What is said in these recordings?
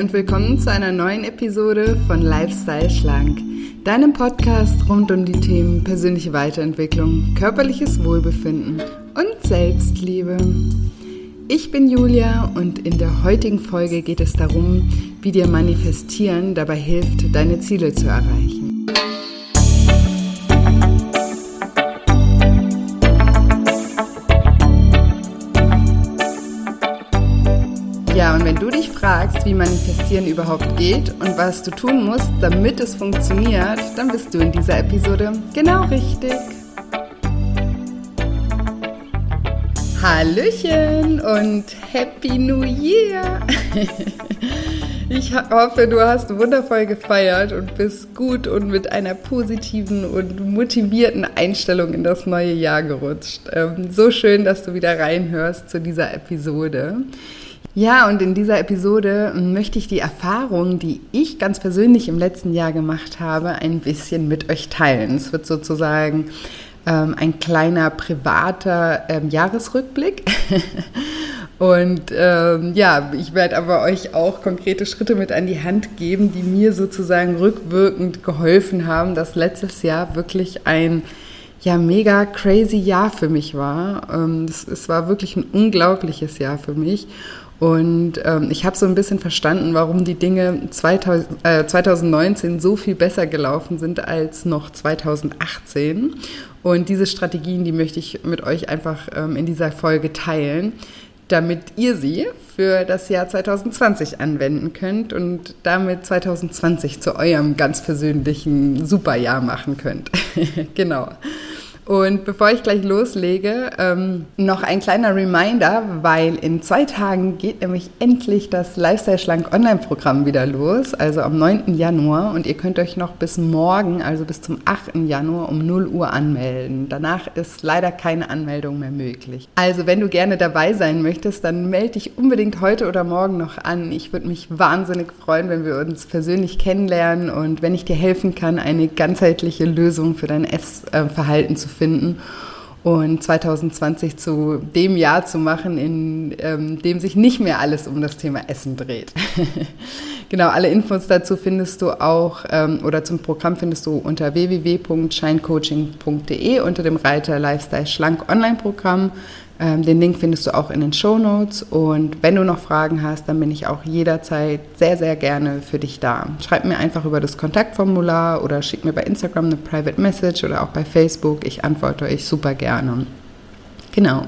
und willkommen zu einer neuen Episode von Lifestyle Schlank, deinem Podcast rund um die Themen persönliche Weiterentwicklung, körperliches Wohlbefinden und Selbstliebe. Ich bin Julia und in der heutigen Folge geht es darum, wie dir Manifestieren dabei hilft, deine Ziele zu erreichen. Ja, und wenn du dich fragst, wie Manifestieren überhaupt geht und was du tun musst, damit es funktioniert, dann bist du in dieser Episode genau richtig. Hallöchen und Happy New Year! Ich hoffe, du hast wundervoll gefeiert und bist gut und mit einer positiven und motivierten Einstellung in das neue Jahr gerutscht. Ähm, so schön, dass du wieder reinhörst zu dieser Episode. Ja, und in dieser Episode möchte ich die Erfahrungen, die ich ganz persönlich im letzten Jahr gemacht habe, ein bisschen mit euch teilen. Es wird sozusagen ähm, ein kleiner privater ähm, Jahresrückblick. und ähm, ja, ich werde aber euch auch konkrete Schritte mit an die Hand geben, die mir sozusagen rückwirkend geholfen haben, dass letztes Jahr wirklich ein ja, mega crazy Jahr für mich war. Ähm, es war wirklich ein unglaubliches Jahr für mich. Und ähm, ich habe so ein bisschen verstanden, warum die Dinge 2000, äh, 2019 so viel besser gelaufen sind als noch 2018. Und diese Strategien, die möchte ich mit euch einfach ähm, in dieser Folge teilen, damit ihr sie für das Jahr 2020 anwenden könnt und damit 2020 zu eurem ganz persönlichen Superjahr machen könnt. genau. Und bevor ich gleich loslege, ähm, noch ein kleiner Reminder, weil in zwei Tagen geht nämlich endlich das Lifestyle Schlank Online-Programm wieder los, also am 9. Januar. Und ihr könnt euch noch bis morgen, also bis zum 8. Januar um 0 Uhr anmelden. Danach ist leider keine Anmeldung mehr möglich. Also wenn du gerne dabei sein möchtest, dann melde dich unbedingt heute oder morgen noch an. Ich würde mich wahnsinnig freuen, wenn wir uns persönlich kennenlernen und wenn ich dir helfen kann, eine ganzheitliche Lösung für dein Essverhalten zu finden finden und 2020 zu dem Jahr zu machen, in ähm, dem sich nicht mehr alles um das Thema Essen dreht. genau, alle Infos dazu findest du auch ähm, oder zum Programm findest du unter www.shinecoaching.de unter dem Reiter Lifestyle Schlank Online-Programm. Ähm, den Link findest du auch in den Show Notes. Und wenn du noch Fragen hast, dann bin ich auch jederzeit sehr, sehr gerne für dich da. Schreib mir einfach über das Kontaktformular oder schick mir bei Instagram eine Private Message oder auch bei Facebook. Ich antworte euch super gerne. Genau.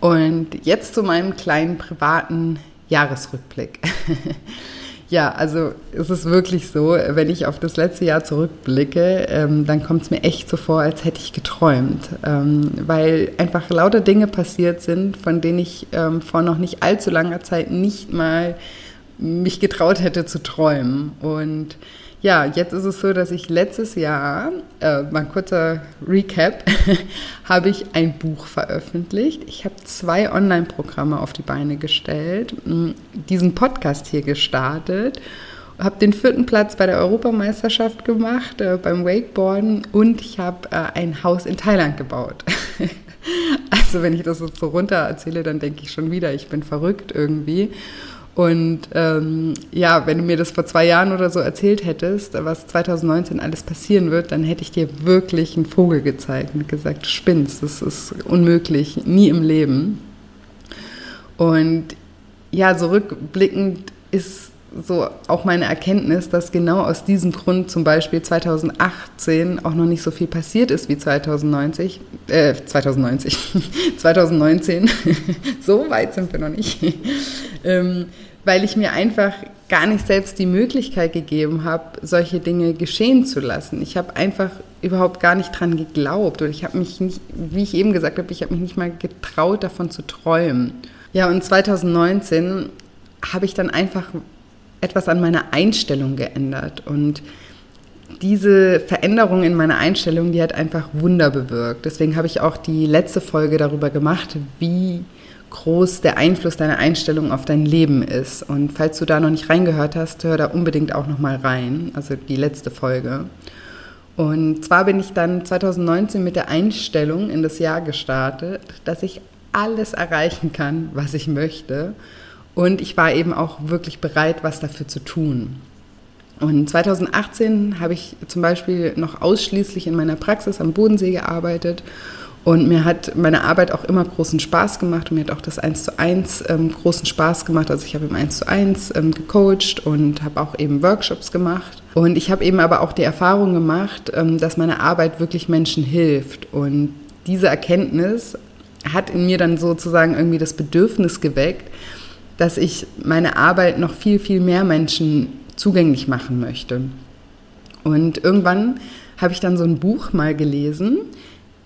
Und jetzt zu meinem kleinen privaten Jahresrückblick. Ja, also es ist wirklich so, wenn ich auf das letzte Jahr zurückblicke, ähm, dann kommt es mir echt so vor, als hätte ich geträumt, ähm, weil einfach lauter Dinge passiert sind, von denen ich ähm, vor noch nicht allzu langer Zeit nicht mal mich getraut hätte zu träumen. Und ja, jetzt ist es so, dass ich letztes Jahr, äh, mal kurzer Recap, habe ich ein Buch veröffentlicht. Ich habe zwei Online-Programme auf die Beine gestellt, diesen Podcast hier gestartet, habe den vierten Platz bei der Europameisterschaft gemacht äh, beim Wakeboarden und ich habe äh, ein Haus in Thailand gebaut. also wenn ich das jetzt so runter erzähle, dann denke ich schon wieder, ich bin verrückt irgendwie. Und ähm, ja, wenn du mir das vor zwei Jahren oder so erzählt hättest, was 2019 alles passieren wird, dann hätte ich dir wirklich einen Vogel gezeigt und gesagt, spinnst, das ist unmöglich, nie im Leben. Und ja, so rückblickend ist so auch meine Erkenntnis, dass genau aus diesem Grund zum Beispiel 2018 auch noch nicht so viel passiert ist wie 2090, äh, 2090, 2019. so weit sind wir noch nicht. ähm, weil ich mir einfach gar nicht selbst die Möglichkeit gegeben habe, solche Dinge geschehen zu lassen. Ich habe einfach überhaupt gar nicht dran geglaubt oder ich habe mich nicht, wie ich eben gesagt habe, ich habe mich nicht mal getraut, davon zu träumen. Ja, und 2019 habe ich dann einfach etwas an meiner Einstellung geändert und diese Veränderung in meiner Einstellung, die hat einfach Wunder bewirkt. Deswegen habe ich auch die letzte Folge darüber gemacht, wie groß der Einfluss deiner Einstellung auf dein Leben ist. Und falls du da noch nicht reingehört hast, hör da unbedingt auch noch mal rein, also die letzte Folge. Und zwar bin ich dann 2019 mit der Einstellung in das Jahr gestartet, dass ich alles erreichen kann, was ich möchte Und ich war eben auch wirklich bereit, was dafür zu tun. Und 2018 habe ich zum Beispiel noch ausschließlich in meiner Praxis am Bodensee gearbeitet. Und mir hat meine Arbeit auch immer großen Spaß gemacht und mir hat auch das 1 zu 1 ähm, großen Spaß gemacht. Also ich habe im 1 zu 1 ähm, gecoacht und habe auch eben Workshops gemacht. Und ich habe eben aber auch die Erfahrung gemacht, ähm, dass meine Arbeit wirklich Menschen hilft. Und diese Erkenntnis hat in mir dann sozusagen irgendwie das Bedürfnis geweckt, dass ich meine Arbeit noch viel, viel mehr Menschen zugänglich machen möchte. Und irgendwann habe ich dann so ein Buch mal gelesen,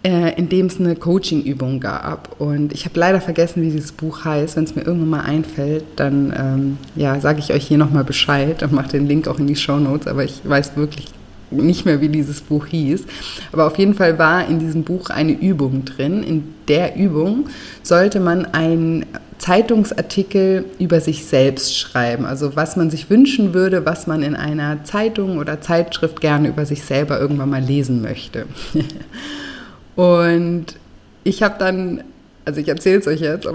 äh, in dem es eine Coaching-Übung gab. Und ich habe leider vergessen, wie dieses Buch heißt. Wenn es mir irgendwann mal einfällt, dann ähm, ja, sage ich euch hier nochmal Bescheid und mache den Link auch in die Show Notes. Aber ich weiß wirklich nicht mehr, wie dieses Buch hieß. Aber auf jeden Fall war in diesem Buch eine Übung drin. In der Übung sollte man einen Zeitungsartikel über sich selbst schreiben. Also was man sich wünschen würde, was man in einer Zeitung oder Zeitschrift gerne über sich selber irgendwann mal lesen möchte. Und ich habe dann, also ich erzähle es euch jetzt,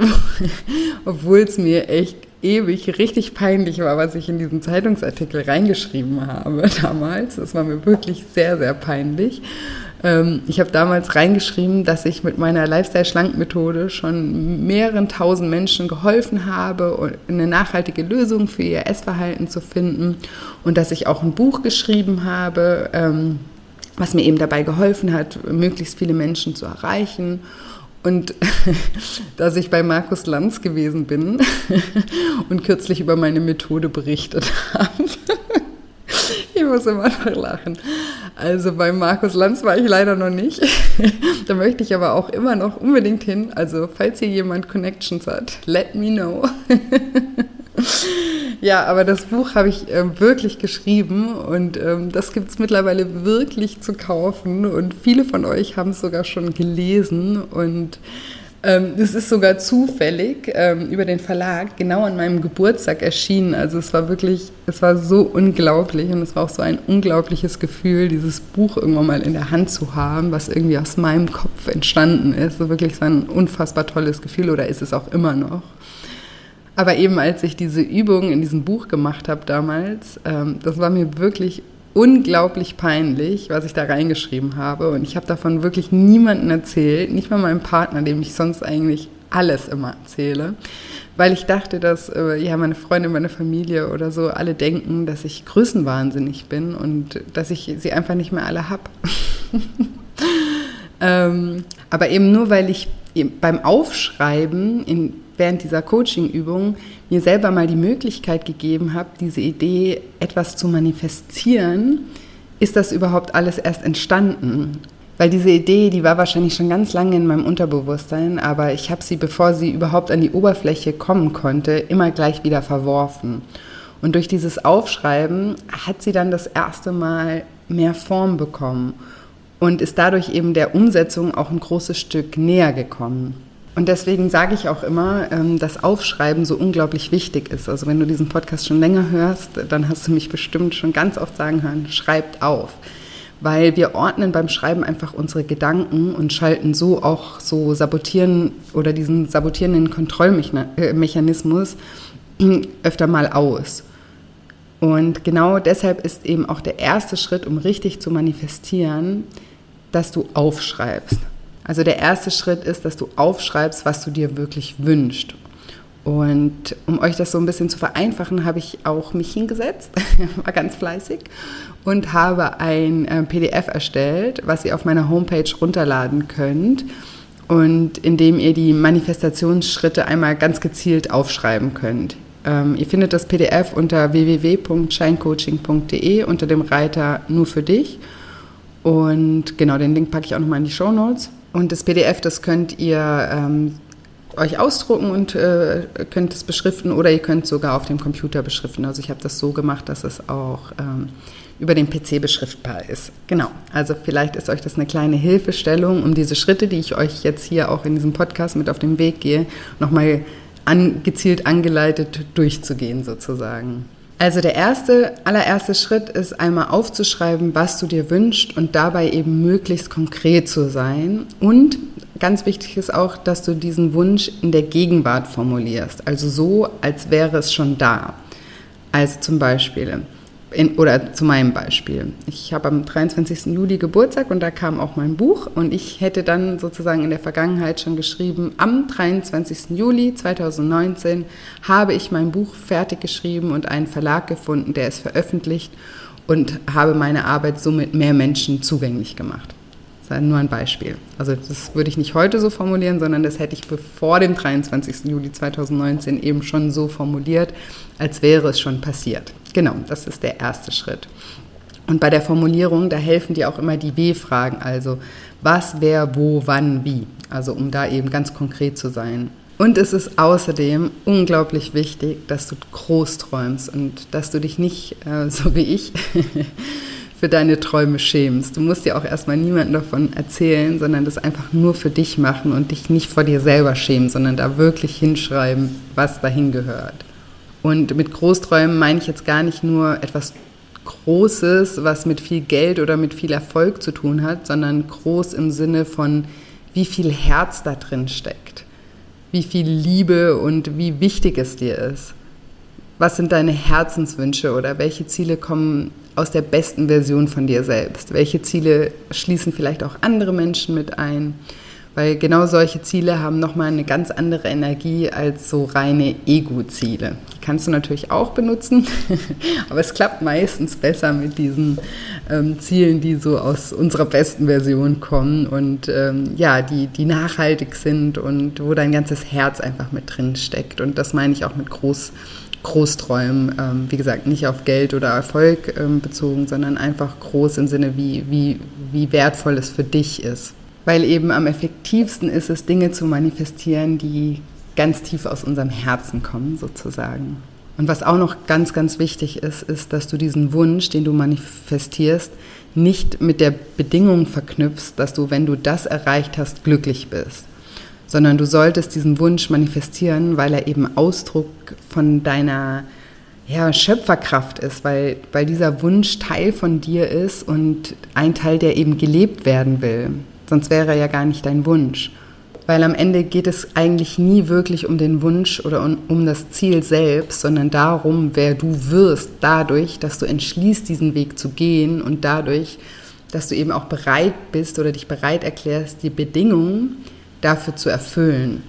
obwohl es mir echt ewig richtig peinlich war, was ich in diesen Zeitungsartikel reingeschrieben habe damals. Das war mir wirklich sehr, sehr peinlich. Ähm, ich habe damals reingeschrieben, dass ich mit meiner Lifestyle-Schlank-Methode schon mehreren tausend Menschen geholfen habe, eine nachhaltige Lösung für ihr Essverhalten zu finden und dass ich auch ein Buch geschrieben habe, ähm, was mir eben dabei geholfen hat, möglichst viele Menschen zu erreichen. Und dass ich bei Markus Lanz gewesen bin und kürzlich über meine Methode berichtet habe. Ich muss immer noch lachen. Also bei Markus Lanz war ich leider noch nicht. Da möchte ich aber auch immer noch unbedingt hin. Also falls hier jemand Connections hat, let me know. Ja, aber das Buch habe ich äh, wirklich geschrieben und ähm, das gibt es mittlerweile wirklich zu kaufen und viele von euch haben es sogar schon gelesen und es ist sogar zufällig ähm, über den Verlag genau an meinem Geburtstag erschienen. Also es war wirklich, es war so unglaublich und es war auch so ein unglaubliches Gefühl, dieses Buch irgendwann mal in der Hand zu haben, was irgendwie aus meinem Kopf entstanden ist. So wirklich so ein unfassbar tolles Gefühl oder ist es auch immer noch. Aber eben als ich diese Übung in diesem Buch gemacht habe damals, ähm, das war mir wirklich unglaublich peinlich, was ich da reingeschrieben habe. Und ich habe davon wirklich niemandem erzählt, nicht mal meinem Partner, dem ich sonst eigentlich alles immer erzähle. Weil ich dachte, dass äh, ja meine Freunde, meine Familie oder so alle denken, dass ich größenwahnsinnig bin und dass ich sie einfach nicht mehr alle habe. ähm, aber eben nur, weil ich beim Aufschreiben in während dieser Coaching-Übung mir selber mal die Möglichkeit gegeben habe, diese Idee etwas zu manifestieren, ist das überhaupt alles erst entstanden. Weil diese Idee, die war wahrscheinlich schon ganz lange in meinem Unterbewusstsein, aber ich habe sie, bevor sie überhaupt an die Oberfläche kommen konnte, immer gleich wieder verworfen. Und durch dieses Aufschreiben hat sie dann das erste Mal mehr Form bekommen und ist dadurch eben der Umsetzung auch ein großes Stück näher gekommen. Und deswegen sage ich auch immer, ähm, dass Aufschreiben so unglaublich wichtig ist. Also wenn du diesen Podcast schon länger hörst, dann hast du mich bestimmt schon ganz oft sagen hören, schreibt auf. Weil wir ordnen beim Schreiben einfach unsere Gedanken und schalten so auch so sabotieren oder diesen sabotierenden Kontrollmechanismus öfter mal aus. Und genau deshalb ist eben auch der erste Schritt, um richtig zu manifestieren, dass du aufschreibst. Also der erste Schritt ist, dass du aufschreibst, was du dir wirklich wünschst. Und um euch das so ein bisschen zu vereinfachen, habe ich auch mich hingesetzt, war ganz fleißig und habe ein äh, PDF erstellt, was ihr auf meiner Homepage runterladen könnt und in dem ihr die Manifestationsschritte einmal ganz gezielt aufschreiben könnt. Ähm, ihr findet das PDF unter www.scheincoaching.de unter dem Reiter Nur für dich. Und genau, den Link packe ich auch nochmal in die Show Notes. Und das PDF, das könnt ihr ähm, euch ausdrucken und äh, könnt es beschriften oder ihr könnt sogar auf dem Computer beschriften. Also ich habe das so gemacht, dass es auch ähm, über den PC beschriftbar ist. Genau, also vielleicht ist euch das eine kleine Hilfestellung, um diese Schritte, die ich euch jetzt hier auch in diesem Podcast mit auf den Weg gehe, nochmal an, gezielt angeleitet durchzugehen sozusagen. Also der erste, allererste Schritt ist einmal aufzuschreiben, was du dir wünschst und dabei eben möglichst konkret zu sein und ganz wichtig ist auch, dass du diesen Wunsch in der Gegenwart formulierst, also so, als wäre es schon da. Also zum Beispiel, in, oder zu meinem Beispiel. Ich habe am 23. Juli Geburtstag und da kam auch mein Buch und ich hätte dann sozusagen in der Vergangenheit schon geschrieben, am 23. Juli 2019 habe ich mein Buch fertig geschrieben und einen Verlag gefunden, der es veröffentlicht und habe meine Arbeit somit mehr Menschen zugänglich gemacht. Das ist nur ein Beispiel. Also das würde ich nicht heute so formulieren, sondern das hätte ich vor dem 23. Juli 2019 eben schon so formuliert, als wäre es schon passiert. Genau, das ist der erste Schritt. Und bei der Formulierung, da helfen dir auch immer die W-Fragen, also was, wer, wo, wann, wie. Also um da eben ganz konkret zu sein. Und es ist außerdem unglaublich wichtig, dass du groß träumst und dass du dich nicht, äh, so wie ich, für deine Träume schämst. Du musst dir auch erstmal niemandem davon erzählen, sondern das einfach nur für dich machen und dich nicht vor dir selber schämen, sondern da wirklich hinschreiben, was dahin gehört. Und mit Großträumen meine ich jetzt gar nicht nur etwas Großes, was mit viel Geld oder mit viel Erfolg zu tun hat, sondern groß im Sinne von, wie viel Herz da drin steckt, wie viel Liebe und wie wichtig es dir ist. Was sind deine Herzenswünsche oder welche Ziele kommen aus der besten Version von dir selbst? Welche Ziele schließen vielleicht auch andere Menschen mit ein? Weil genau solche Ziele haben nochmal eine ganz andere Energie als so reine Ego-Ziele. Die kannst du natürlich auch benutzen, aber es klappt meistens besser mit diesen ähm, Zielen, die so aus unserer besten Version kommen und ähm, ja, die, die nachhaltig sind und wo dein ganzes Herz einfach mit drin steckt. Und das meine ich auch mit Groß, Großträumen. Ähm, wie gesagt, nicht auf Geld oder Erfolg ähm, bezogen, sondern einfach groß im Sinne, wie, wie, wie wertvoll es für dich ist weil eben am effektivsten ist es, Dinge zu manifestieren, die ganz tief aus unserem Herzen kommen, sozusagen. Und was auch noch ganz, ganz wichtig ist, ist, dass du diesen Wunsch, den du manifestierst, nicht mit der Bedingung verknüpfst, dass du, wenn du das erreicht hast, glücklich bist, sondern du solltest diesen Wunsch manifestieren, weil er eben Ausdruck von deiner ja, Schöpferkraft ist, weil, weil dieser Wunsch Teil von dir ist und ein Teil, der eben gelebt werden will. Sonst wäre er ja gar nicht dein Wunsch. Weil am Ende geht es eigentlich nie wirklich um den Wunsch oder um, das Ziel selbst, sondern darum, wer du wirst, dadurch, dass du entschließt, diesen Weg zu gehen und dadurch, dass du eben auch bereit bist oder dich bereit erklärst, die Bedingungen dafür zu erfüllen.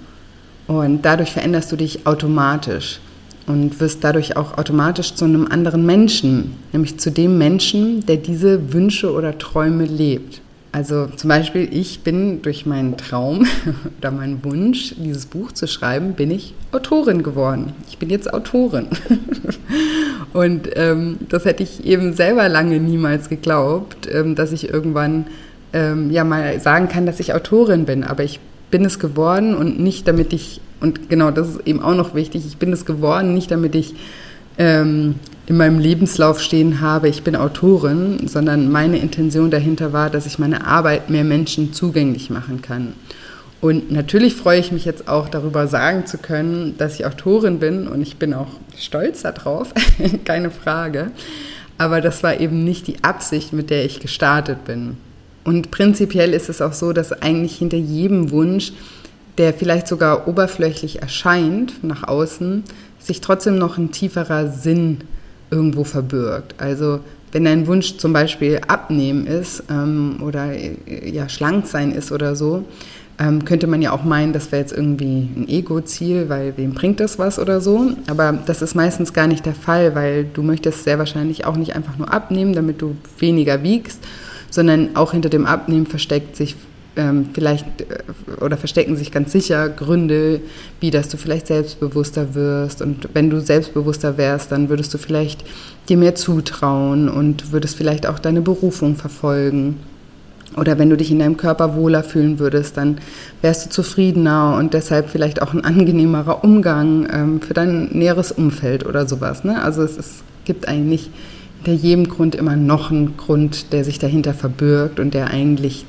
Und dadurch veränderst du dich automatisch und wirst dadurch auch automatisch zu einem anderen Menschen, nämlich zu dem Menschen, der diese Wünsche oder Träume lebt. Also zum Beispiel, ich bin durch meinen Traum oder meinen Wunsch, dieses Buch zu schreiben, bin ich Autorin geworden. Ich bin jetzt Autorin. Und ähm, das hätte ich eben selber lange niemals geglaubt, ähm, dass ich irgendwann ähm, ja mal sagen kann, dass ich Autorin bin. Aber ich bin es geworden und nicht damit ich, und genau das ist eben auch noch wichtig, ich bin es geworden, nicht damit ich ähm, in meinem Lebenslauf stehen habe, ich bin Autorin, sondern meine Intention dahinter war, dass ich meine Arbeit mehr Menschen zugänglich machen kann. Und natürlich freue ich mich jetzt auch darüber sagen zu können, dass ich Autorin bin und ich bin auch stolz darauf, keine Frage. Aber das war eben nicht die Absicht, mit der ich gestartet bin. Und prinzipiell ist es auch so, dass eigentlich hinter jedem Wunsch, der vielleicht sogar oberflächlich erscheint nach außen, sich trotzdem noch ein tieferer Sinn irgendwo verbirgt. Also wenn dein Wunsch zum Beispiel abnehmen ist ähm, oder ja, schlank sein ist oder so, ähm, könnte man ja auch meinen, das wäre jetzt irgendwie ein Ego-Ziel, weil wem bringt das was oder so. Aber das ist meistens gar nicht der Fall, weil du möchtest sehr wahrscheinlich auch nicht einfach nur abnehmen, damit du weniger wiegst, sondern auch hinter dem Abnehmen versteckt sich ähm, vielleicht äh, oder verstecken sich ganz sicher Gründe, wie dass du vielleicht selbstbewusster wirst. Und wenn du selbstbewusster wärst, dann würdest du vielleicht dir mehr zutrauen und würdest vielleicht auch deine Berufung verfolgen. Oder wenn du dich in deinem Körper wohler fühlen würdest, dann wärst du zufriedener und deshalb vielleicht auch ein angenehmerer Umgang ähm, für dein näheres Umfeld oder sowas. Ne? Also es, es gibt eigentlich hinter jedem Grund immer noch einen Grund, der sich dahinter verbirgt und der eigentlich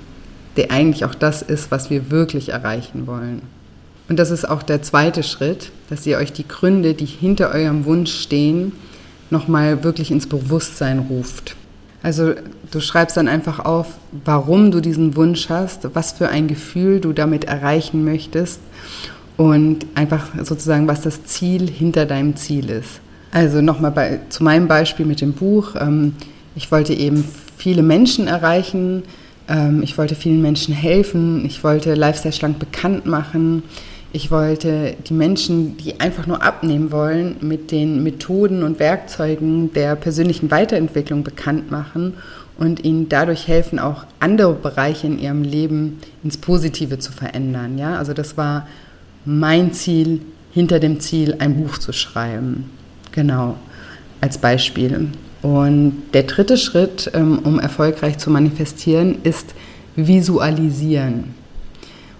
der eigentlich auch das ist, was wir wirklich erreichen wollen. Und das ist auch der zweite Schritt, dass ihr euch die Gründe, die hinter eurem Wunsch stehen, nochmal wirklich ins Bewusstsein ruft. Also du schreibst dann einfach auf, warum du diesen Wunsch hast, was für ein Gefühl du damit erreichen möchtest und einfach sozusagen, was das Ziel hinter deinem Ziel ist. Also nochmal zu meinem Beispiel mit dem Buch. Ähm, ich wollte eben viele Menschen erreichen, ich wollte vielen Menschen helfen, ich wollte Lifestyle schlank bekannt machen. Ich wollte die Menschen, die einfach nur abnehmen wollen, mit den Methoden und Werkzeugen der persönlichen Weiterentwicklung bekannt machen und ihnen dadurch helfen, auch andere Bereiche in ihrem Leben ins Positive zu verändern. Ja? Also das war mein Ziel, hinter dem Ziel ein Buch zu schreiben. Genau, als Beispiel. Und der dritte Schritt, ähm, um erfolgreich zu manifestieren, ist visualisieren.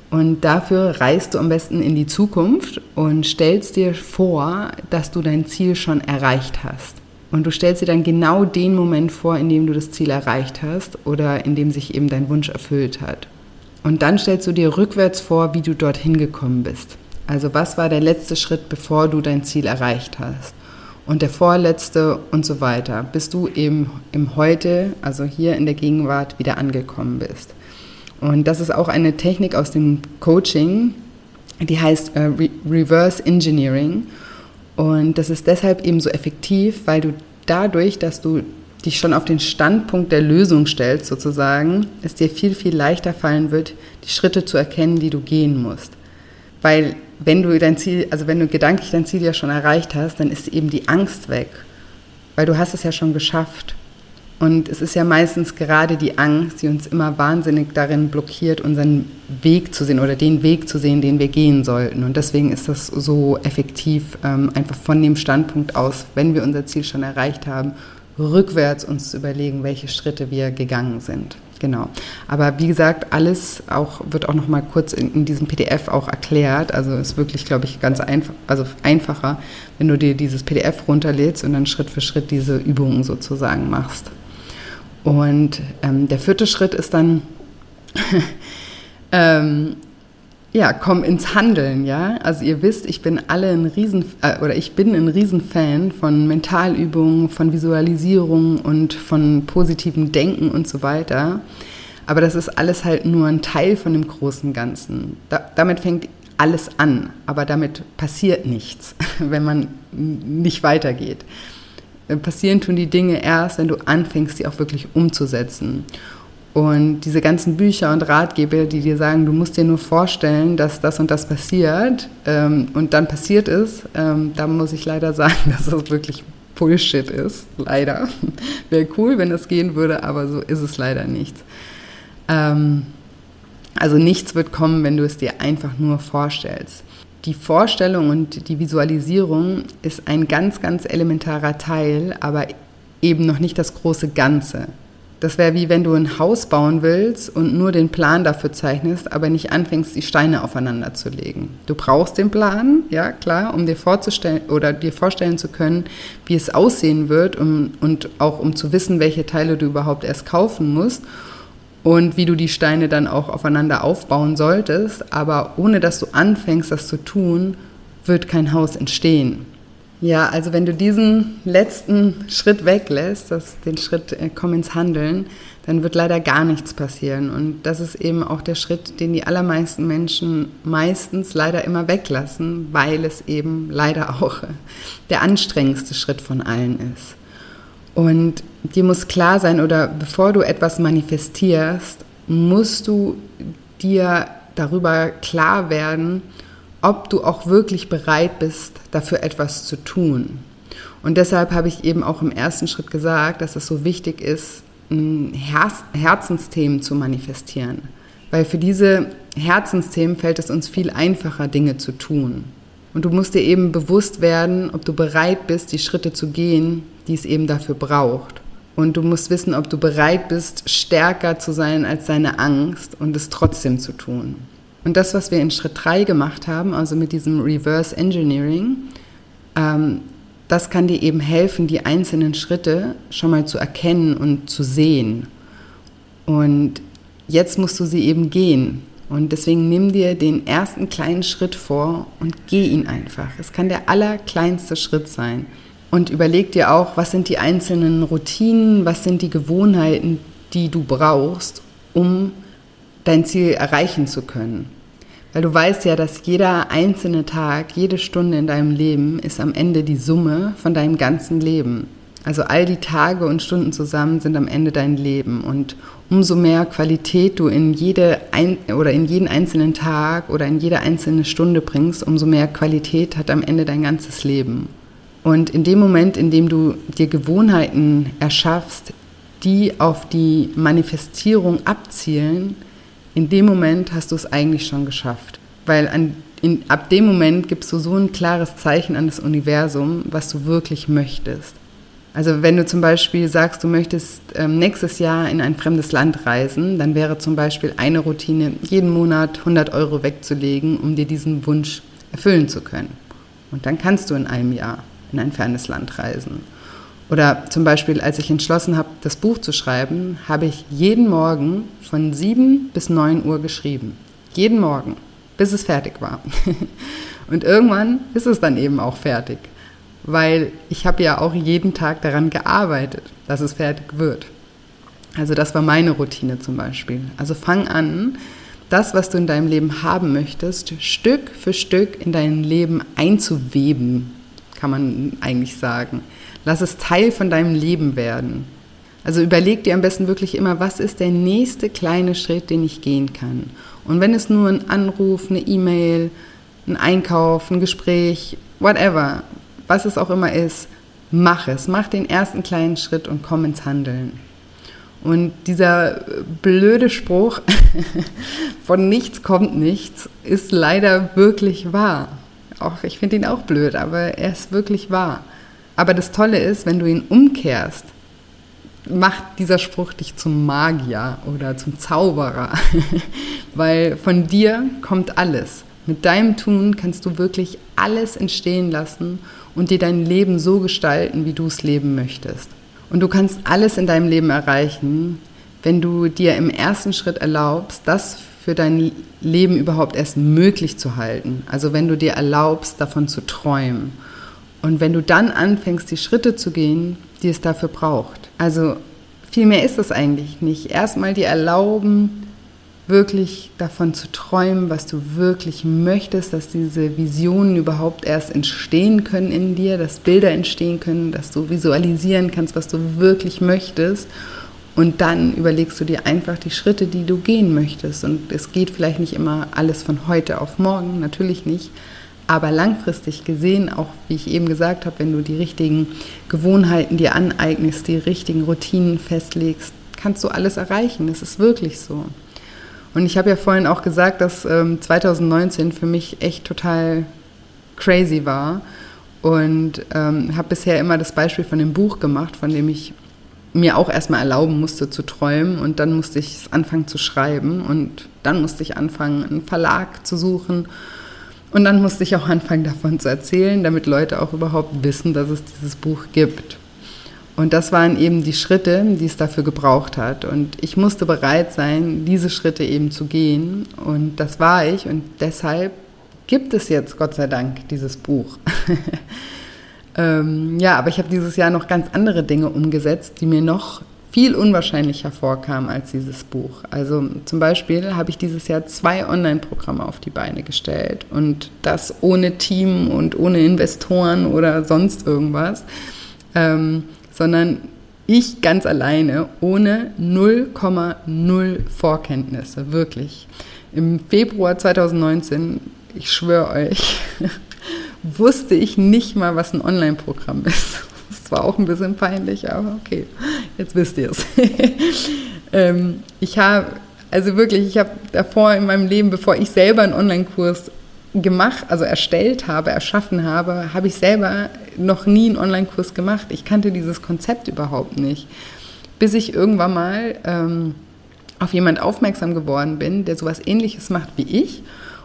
Und dafür reist du am besten in die Zukunft und stellst dir vor, dass du dein Ziel schon erreicht hast. Und du stellst dir dann genau den Moment vor, in dem du das Ziel erreicht hast oder in dem sich eben dein Wunsch erfüllt hat. Und dann stellst du dir rückwärts vor, wie du dorthin gekommen bist. Also was war der letzte Schritt, bevor du dein Ziel erreicht hast? Und der vorletzte und so weiter, bis du eben im Heute, also hier in der Gegenwart, wieder angekommen bist. Und das ist auch eine Technik aus dem Coaching, die heißt äh, Re Reverse Engineering. Und das ist deshalb eben so effektiv, weil du dadurch, dass du dich schon auf den Standpunkt der Lösung stellst, sozusagen, es dir viel, viel leichter fallen wird, die Schritte zu erkennen, die du gehen musst. Weil wenn du dein Ziel, also wenn du gedanklich dein Ziel ja schon erreicht hast, dann ist eben die Angst weg. Weil du hast es ja schon geschafft. Und es ist ja meistens gerade die Angst, die uns immer wahnsinnig darin blockiert, unseren Weg zu sehen oder den Weg zu sehen, den wir gehen sollten. Und deswegen ist das so effektiv, ähm, einfach von dem Standpunkt aus, wenn wir unser Ziel schon erreicht haben, rückwärts uns zu überlegen, welche Schritte wir gegangen sind. Genau. Aber wie gesagt, alles auch, wird auch noch mal kurz in, in diesem PDF auch erklärt. Also ist wirklich, glaube ich, ganz einfach, also einfacher, wenn du dir dieses PDF runterlädst und dann Schritt für Schritt diese Übungen sozusagen machst. Und ähm, der vierte Schritt ist dann, ähm, ja, komm ins Handeln, ja. Also ihr wisst, ich bin alle ein Riesen äh, oder ich bin ein Riesenfan von Mentalübungen, von Visualisierung und von positivem Denken und so weiter. Aber das ist alles halt nur ein Teil von dem großen Ganzen. Da, damit fängt alles an, aber damit passiert nichts, wenn man nicht weitergeht. Äh, passieren tun die Dinge erst, wenn du anfängst, sie auch wirklich umzusetzen. Und diese ganzen Bücher und Ratgeber, die dir sagen, du musst dir nur vorstellen, dass das und das passiert ähm, und dann passiert ist, ähm, da muss ich leider sagen, dass das wirklich Bullshit ist. Leider. Wäre cool, wenn es gehen würde, aber so ist es leider nicht. Ähm, also nichts wird kommen, wenn du es dir einfach nur vorstellst die Vorstellung und die Visualisierung ist ein ganz, ganz elementarer Teil, aber eben noch nicht das große Ganze. Das wäre wie wenn du ein Haus bauen willst und nur den Plan dafür zeichnest, aber nicht anfängst, die Steine aufeinander zu legen. Du brauchst den Plan, ja klar, um dir vorzustellen oder dir vorstellen zu können, wie es aussehen wird um, und auch um zu wissen, welche Teile du überhaupt erst kaufen musst und wie du die Steine dann auch aufeinander aufbauen solltest. Aber ohne dass du anfängst, das zu tun, wird kein Haus entstehen. Ja, also wenn du diesen letzten Schritt weglässt, das, den Schritt äh, komm ins Handeln, dann wird leider gar nichts passieren. Und das ist eben auch der Schritt, den die allermeisten Menschen meistens leider immer weglassen, weil es eben leider auch der anstrengendste Schritt von allen ist. Und dir muss klar sein, oder bevor du etwas manifestierst, musst du dir darüber klar werden, ob du auch wirklich bereit bist, dafür etwas zu tun. Und deshalb habe ich eben auch im ersten Schritt gesagt, dass es so wichtig ist, Herzensthemen zu manifestieren. Weil für diese Herzensthemen fällt es uns viel einfacher, Dinge zu tun. Und du musst dir eben bewusst werden, ob du bereit bist, die Schritte zu gehen, die es eben dafür braucht. Und du musst wissen, ob du bereit bist, stärker zu sein als deine Angst und es trotzdem zu tun. Und das, was wir in Schritt 3 gemacht haben, also mit diesem Reverse Engineering, ähm, das kann dir eben helfen, die einzelnen Schritte schon mal zu erkennen und zu sehen. Und jetzt musst du sie eben gehen. Und deswegen nimm dir den ersten kleinen Schritt vor und geh ihn einfach. Es kann der allerkleinste Schritt sein. Und überleg dir auch, was sind die einzelnen Routinen, was sind die Gewohnheiten, die du brauchst, um dein Ziel erreichen zu können. Weil du weißt ja, dass jeder einzelne Tag, jede Stunde in deinem Leben ist am Ende die Summe von deinem ganzen Leben. Also all die Tage und Stunden zusammen sind am Ende dein Leben. Und umso mehr Qualität du in jede ein oder in jeden einzelnen Tag oder in jede einzelne Stunde bringst, umso mehr Qualität hat am Ende dein ganzes Leben. Und in dem Moment, in dem du dir Gewohnheiten erschaffst, die auf die Manifestierung abzielen, in dem Moment hast du es eigentlich schon geschafft. Weil an, in, ab dem Moment gibst du so ein klares Zeichen an das Universum, was du wirklich möchtest. Also wenn du zum Beispiel sagst, du möchtest ähm, nächstes Jahr in ein fremdes Land reisen, dann wäre zum Beispiel eine Routine, jeden Monat 100 Euro wegzulegen, um dir diesen Wunsch erfüllen zu können. Und dann kannst du in einem Jahr in ein fernes Land reisen. Oder zum Beispiel, als ich entschlossen habe, das Buch zu schreiben, habe ich jeden Morgen von 7 bis 9 Uhr geschrieben. Jeden Morgen, bis es fertig war. Und irgendwann ist es dann eben auch fertig, weil ich habe ja auch jeden Tag daran gearbeitet, dass es fertig wird. Also das war meine Routine zum Beispiel. Also fang an, das, was du in deinem Leben haben möchtest, Stück für Stück in dein Leben einzuweben, kann man eigentlich sagen. Lass es Teil von deinem Leben werden. Also überleg dir am besten wirklich immer, was ist der nächste kleine Schritt, den ich gehen kann. Und wenn es nur ein Anruf, eine E-Mail, ein Einkauf, ein Gespräch, whatever, was es auch immer ist, mach es. Mach den ersten kleinen Schritt und komm ins Handeln. Und dieser blöde Spruch, von nichts kommt nichts, ist leider wirklich wahr. Auch, ich finde ihn auch blöd, aber er ist wirklich wahr. Aber das Tolle ist, wenn du ihn umkehrst, macht dieser Spruch dich zum Magier oder zum Zauberer, weil von dir kommt alles. Mit deinem Tun kannst du wirklich alles entstehen lassen und dir dein Leben so gestalten, wie du es leben möchtest. Und du kannst alles in deinem Leben erreichen, wenn du dir im ersten Schritt erlaubst, das für dein Leben überhaupt erst möglich zu halten. Also wenn du dir erlaubst, davon zu träumen. Und wenn du dann anfängst, die Schritte zu gehen, die es dafür braucht. Also viel mehr ist es eigentlich nicht. Erstmal dir erlauben, wirklich davon zu träumen, was du wirklich möchtest, dass diese Visionen überhaupt erst entstehen können in dir, dass Bilder entstehen können, dass du visualisieren kannst, was du wirklich möchtest. Und dann überlegst du dir einfach die Schritte, die du gehen möchtest. Und es geht vielleicht nicht immer alles von heute auf morgen, natürlich nicht. Aber langfristig gesehen, auch wie ich eben gesagt habe, wenn du die richtigen Gewohnheiten dir aneignest, die richtigen Routinen festlegst, kannst du alles erreichen. Es ist wirklich so. Und ich habe ja vorhin auch gesagt, dass ähm, 2019 für mich echt total crazy war. Und ähm, habe bisher immer das Beispiel von dem Buch gemacht, von dem ich mir auch erstmal erlauben musste zu träumen und dann musste ich anfangen zu schreiben und dann musste ich anfangen, einen Verlag zu suchen und dann musste ich auch anfangen davon zu erzählen, damit Leute auch überhaupt wissen, dass es dieses Buch gibt. Und das waren eben die Schritte, die es dafür gebraucht hat. Und ich musste bereit sein, diese Schritte eben zu gehen. Und das war ich. Und deshalb gibt es jetzt, Gott sei Dank, dieses Buch. ähm, ja, aber ich habe dieses Jahr noch ganz andere Dinge umgesetzt, die mir noch viel unwahrscheinlicher vorkam als dieses Buch. Also zum Beispiel habe ich dieses Jahr zwei Online-Programme auf die Beine gestellt und das ohne Team und ohne Investoren oder sonst irgendwas, ähm, sondern ich ganz alleine ohne 0,0 Vorkenntnisse, wirklich. Im Februar 2019, ich schwöre euch, wusste ich nicht mal, was ein Online-Programm ist. Das war auch ein bisschen peinlich, aber okay, jetzt wisst ihr es. ähm, ich habe, also wirklich, ich habe davor in meinem Leben, bevor ich selber einen Online-Kurs gemacht, also erstellt habe, erschaffen habe, habe ich selber noch nie einen Online-Kurs gemacht. Ich kannte dieses Konzept überhaupt nicht. Bis ich irgendwann mal ähm, auf jemand aufmerksam geworden bin, der sowas ähnliches macht wie ich.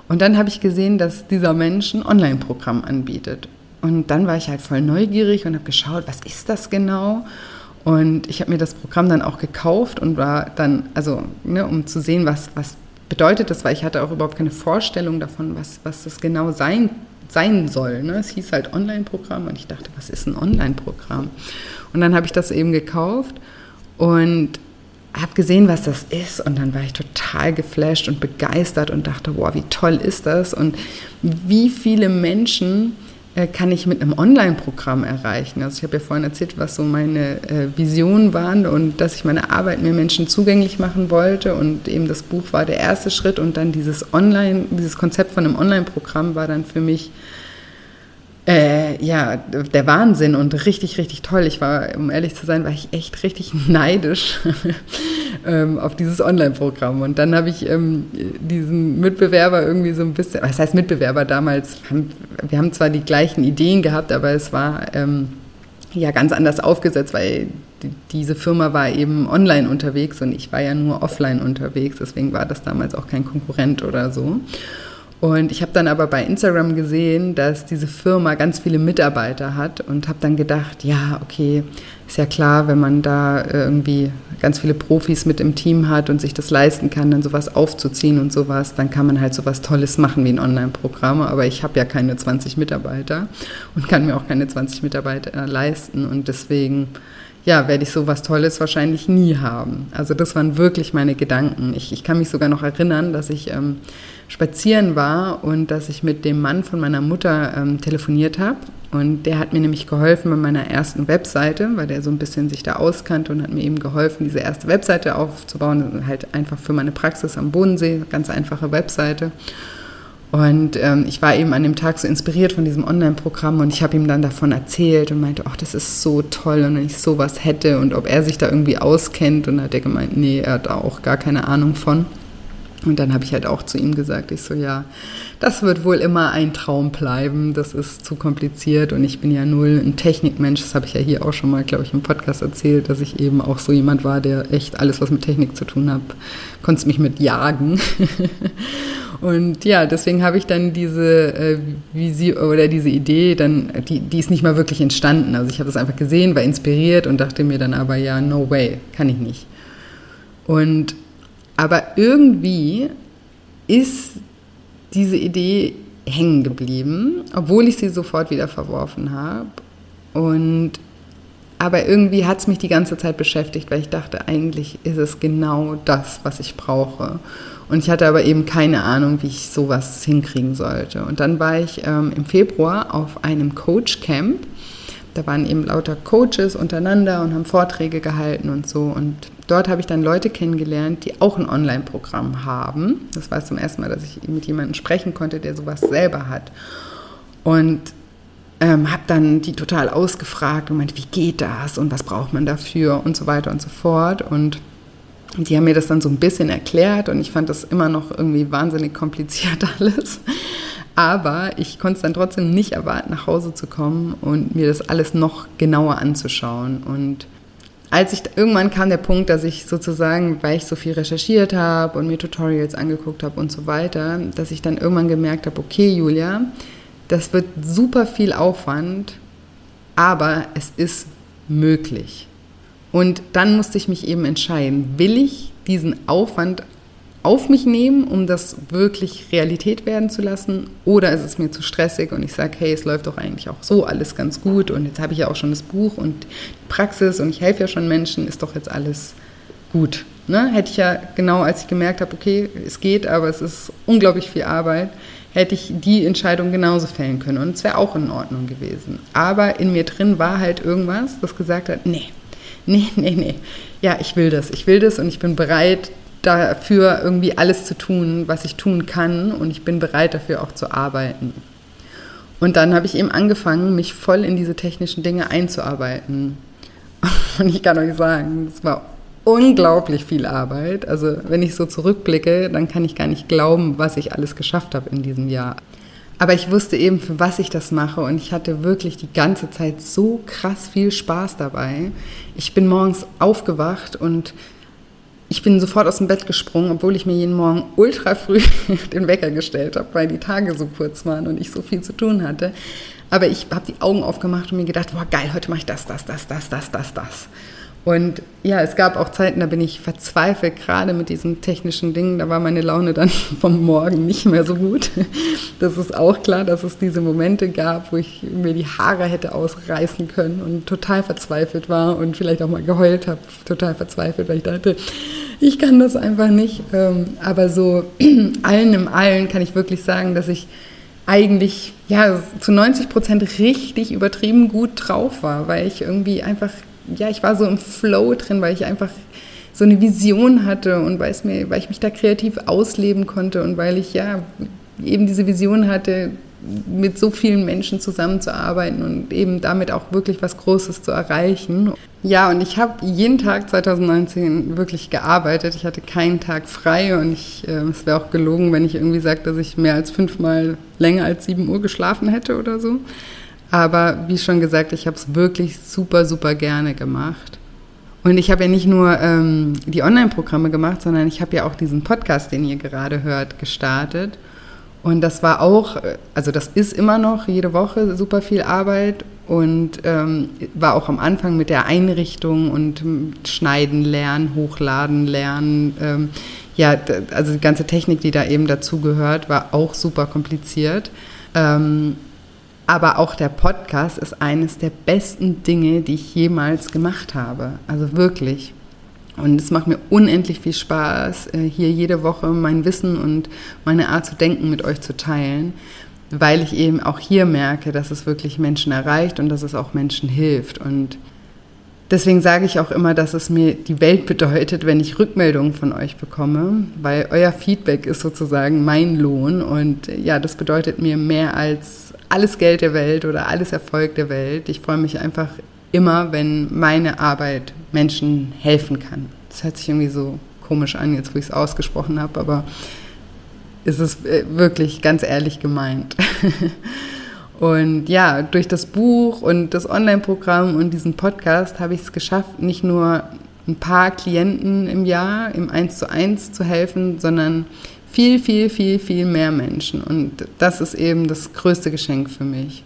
Und dann habe ich gesehen, dass dieser Mensch ein Online-Programm anbietet. Und dann war ich halt voll neugierig und habe geschaut, was ist das genau? Und ich habe mir das Programm dann auch gekauft und war dann, also ne, um zu sehen, was, was bedeutet das, weil ich hatte auch überhaupt keine Vorstellung davon, was, was das genau sein sein soll. Ne? Es hieß halt Online-Programm und ich dachte, was ist ein Online-Programm? Und dann habe ich das eben gekauft und habe gesehen, was das ist und dann war ich total geflasht und begeistert und dachte, wow, wie toll ist das und wie viele Menschen kann ich mit einem Online-Programm erreichen. Also ich habe ja vorhin erzählt, was so meine äh, Visionen waren und dass ich meine Arbeit mir Menschen zugänglich machen wollte und eben das Buch war der erste Schritt und dann dieses Online, dieses Konzept von einem Online-Programm war dann für mich äh, ja, der Wahnsinn und richtig, richtig toll. Ich war, um ehrlich zu sein, war ich echt richtig neidisch ähm, auf dieses Online-Programm. Und dann habe ich ähm, diesen Mitbewerber irgendwie so ein bisschen, was heißt Mitbewerber damals? Haben, wir haben zwar die gleichen Ideen gehabt, aber es war ähm, ja ganz anders aufgesetzt, weil die, diese Firma war eben online unterwegs und ich war ja nur offline unterwegs. Deswegen war das damals auch kein Konkurrent oder so. Und ich habe dann aber bei Instagram gesehen, dass diese Firma ganz viele Mitarbeiter hat und habe dann gedacht, ja, okay, ist ja klar, wenn man da irgendwie ganz viele Profis mit im Team hat und sich das leisten kann, dann sowas aufzuziehen und sowas, dann kann man halt sowas Tolles machen wie ein Online-Programm. Aber ich habe ja keine 20 Mitarbeiter und kann mir auch keine 20 Mitarbeiter leisten und deswegen ja, werde ich sowas Tolles wahrscheinlich nie haben. Also das waren wirklich meine Gedanken. Ich, ich kann mich sogar noch erinnern, dass ich ähm, spazieren war und dass ich mit dem Mann von meiner Mutter ähm, telefoniert habe. Und der hat mir nämlich geholfen bei meiner ersten Webseite, weil der so ein bisschen sich da auskannte und hat mir eben geholfen, diese erste Webseite aufzubauen. Halt einfach für meine Praxis am Bodensee, ganz einfache Webseite. Und ähm, ich war eben an dem Tag so inspiriert von diesem Online-Programm und ich habe ihm dann davon erzählt und meinte, ach, das ist so toll und wenn ich sowas hätte und ob er sich da irgendwie auskennt. Und dann hat er gemeint, nee, er hat auch gar keine Ahnung von. Und dann habe ich halt auch zu ihm gesagt, ich so, ja, das wird wohl immer ein Traum bleiben, das ist zu kompliziert und ich bin ja null ein Technikmensch, das habe ich ja hier auch schon mal, glaube ich, im Podcast erzählt, dass ich eben auch so jemand war, der echt alles, was mit Technik zu tun hat, konnte mich mit jagen. und ja, deswegen habe ich dann diese äh, Vision oder diese Idee, dann, die, die ist nicht mal wirklich entstanden. Also ich habe das einfach gesehen, war inspiriert und dachte mir dann aber, ja, no way, kann ich nicht. Und aber irgendwie ist diese Idee hängen geblieben, obwohl ich sie sofort wieder verworfen habe. Und aber irgendwie hat es mich die ganze Zeit beschäftigt, weil ich dachte, eigentlich ist es genau das, was ich brauche. Und ich hatte aber eben keine Ahnung, wie ich sowas hinkriegen sollte. Und dann war ich ähm, im Februar auf einem Coach Camp. Da waren eben lauter Coaches untereinander und haben Vorträge gehalten und so. Und dort habe ich dann Leute kennengelernt, die auch ein Online-Programm haben. Das war zum ersten Mal, dass ich mit jemandem sprechen konnte, der sowas selber hat. Und ähm, habe dann die total ausgefragt und meinte, wie geht das und was braucht man dafür und so weiter und so fort. Und die haben mir das dann so ein bisschen erklärt und ich fand das immer noch irgendwie wahnsinnig kompliziert alles. Aber ich konnte es dann trotzdem nicht erwarten, nach Hause zu kommen und mir das alles noch genauer anzuschauen. Und als ich irgendwann kam der Punkt, dass ich sozusagen, weil ich so viel recherchiert habe und mir Tutorials angeguckt habe und so weiter, dass ich dann irgendwann gemerkt habe, okay, Julia, das wird super viel Aufwand, aber es ist möglich. Und dann musste ich mich eben entscheiden, will ich diesen Aufwand auf mich nehmen, um das wirklich Realität werden zu lassen? Oder ist es mir zu stressig und ich sage, hey, es läuft doch eigentlich auch so alles ganz gut und jetzt habe ich ja auch schon das Buch und die Praxis und ich helfe ja schon Menschen, ist doch jetzt alles gut. Ne? Hätte ich ja genau, als ich gemerkt habe, okay, es geht, aber es ist unglaublich viel Arbeit, hätte ich die Entscheidung genauso fällen können und es wäre auch in Ordnung gewesen. Aber in mir drin war halt irgendwas, das gesagt hat, nee, nee, nee, nee, ja, ich will das, ich will das und ich bin bereit, dafür irgendwie alles zu tun, was ich tun kann und ich bin bereit dafür auch zu arbeiten. Und dann habe ich eben angefangen, mich voll in diese technischen Dinge einzuarbeiten. Und ich kann euch sagen, es war unglaublich viel Arbeit. Also wenn ich so zurückblicke, dann kann ich gar nicht glauben, was ich alles geschafft habe in diesem Jahr. Aber ich wusste eben, für was ich das mache und ich hatte wirklich die ganze Zeit so krass viel Spaß dabei. Ich bin morgens aufgewacht und ich bin sofort aus dem Bett gesprungen, obwohl ich mir jeden Morgen ultra früh den Wecker gestellt habe, weil die Tage so kurz waren und ich so viel zu tun hatte. Aber ich habe die Augen aufgemacht und mir gedacht, boah, geil, heute mache ich das, das, das, das, das, das, das. Und ja, es gab auch Zeiten, da bin ich verzweifelt, gerade mit diesen technischen Dingen. Da war meine Laune dann vom Morgen nicht mehr so gut. Das ist auch klar, dass es diese Momente gab, wo ich mir die Haare hätte ausreißen können und total verzweifelt war und vielleicht auch mal geheult habe, total verzweifelt, weil ich dachte, ich kann das einfach nicht. Ähm, aber so allen im Allen kann ich wirklich sagen, dass ich eigentlich ja zu 90 Prozent richtig übertrieben gut drauf war, weil ich irgendwie einfach ja, ich war so im Flow drin, weil ich einfach so eine Vision hatte und weil, mir, weil ich mich da kreativ ausleben konnte und weil ich ja eben diese Vision hatte, mit so vielen Menschen zusammenzuarbeiten und eben damit auch wirklich was Großes zu erreichen. Ja, und ich habe jeden Tag 2019 wirklich gearbeitet. Ich hatte keinen Tag frei und ich, äh, es wäre auch gelogen, wenn ich irgendwie sage, dass ich mehr als fünfmal länger als sieben Uhr geschlafen hätte oder so. Aber wie schon gesagt, ich habe es wirklich super, super gerne gemacht. Und ich habe ja nicht nur ähm, die Online-Programme gemacht, sondern ich habe ja auch diesen Podcast, den ihr gerade hört, gestartet. Und das war auch, also das ist immer noch jede Woche super viel Arbeit und ähm, war auch am Anfang mit der Einrichtung und Schneiden lernen, Hochladen lernen. Ähm, ja, also die ganze Technik, die da eben dazu gehört, war auch super kompliziert. Ähm, aber auch der Podcast ist eines der besten Dinge, die ich jemals gemacht habe. Also wirklich. Und es macht mir unendlich viel Spaß, äh, hier jede Woche mein Wissen und meine Art zu denken mit euch zu teilen, weil ich eben auch hier merke, dass es wirklich Menschen erreicht und dass es auch Menschen hilft. Und deswegen sage ich auch immer, dass es mir die Welt bedeutet, wenn ich Rückmeldungen von euch bekomme, weil euer Feedback ist sozusagen mein Lohn. Und ja, das bedeutet mir mehr als alles Geld der Welt oder alles Erfolg der Welt. Ich freue mich einfach immer, wenn meine Arbeit Menschen helfen kann. Das hört sich irgendwie so komisch an, jetzt wo ich es ausgesprochen habe, aber es ist äh, wirklich ganz ehrlich gemeint. Und ja, durch das Buch und das Online-Programm und diesen Podcast habe ich es geschafft, nicht nur ein paar Klienten im Jahr im 1 zu 1 zu helfen, sondern viel, viel, viel, viel mehr Menschen. Und das ist eben das größte Geschenk für mich.